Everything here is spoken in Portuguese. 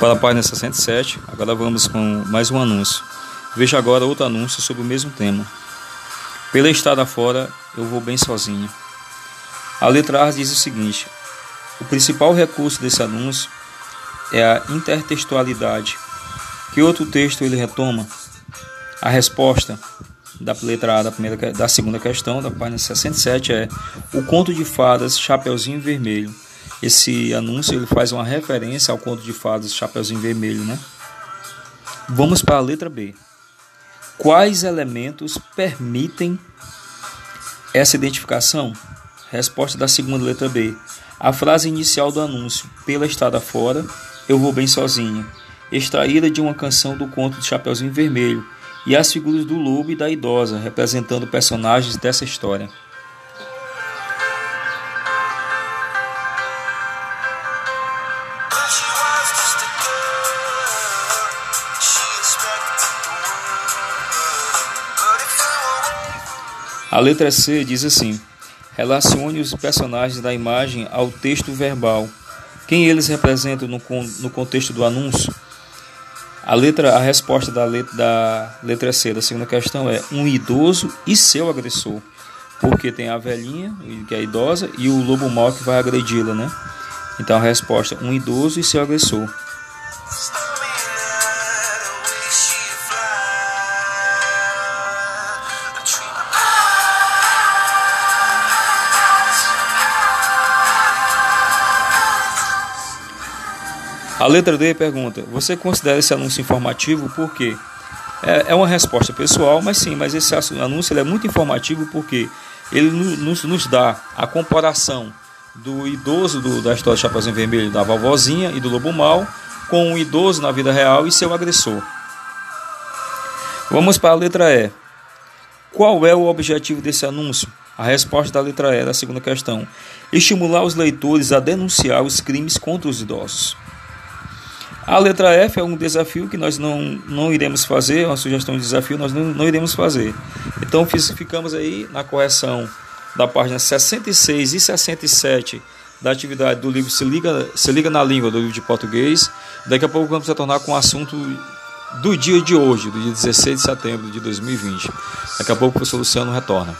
para a página 67. Agora vamos com mais um anúncio. Veja agora outro anúncio sobre o mesmo tema. Pela estrada fora, eu vou bem sozinho. A letra A diz o seguinte: o principal recurso desse anúncio é a intertextualidade. Que outro texto ele retoma? A resposta da letra A da, primeira, da segunda questão, da página 67, é o conto de fadas Chapeuzinho Vermelho. Esse anúncio ele faz uma referência ao conto de fadas Chapeuzinho Vermelho, né? Vamos para a letra B. Quais elementos permitem essa identificação? Resposta da segunda letra B. A frase inicial do anúncio, pela estrada fora, eu vou bem sozinha, extraída de uma canção do conto de Chapeuzinho Vermelho, e as figuras do lobo e da idosa, representando personagens dessa história. A letra C diz assim: relacione os personagens da imagem ao texto verbal. Quem eles representam no, no contexto do anúncio? A letra, a resposta da letra, da letra C da segunda questão é um idoso e seu agressor, porque tem a velhinha que é idosa e o lobo mau que vai agredi-la, né? Então a resposta um idoso e seu agressor. A letra D pergunta: Você considera esse anúncio informativo por quê? É, é uma resposta pessoal, mas sim, mas esse anúncio é muito informativo porque ele nos, nos dá a comparação do idoso do, da história do Chapeuzinho Vermelho, da vovozinha e do lobo mau, com o idoso na vida real e seu agressor. Vamos para a letra E. Qual é o objetivo desse anúncio? A resposta da letra E da segunda questão: estimular os leitores a denunciar os crimes contra os idosos. A letra F é um desafio que nós não, não iremos fazer, uma sugestão de desafio nós não, não iremos fazer. Então ficamos aí na correção da página 66 e 67 da atividade do livro Se Liga, Se Liga na Língua, do livro de português. Daqui a pouco vamos retornar com o assunto do dia de hoje, do dia 16 de setembro de 2020. Daqui a pouco o professor Luciano retorna.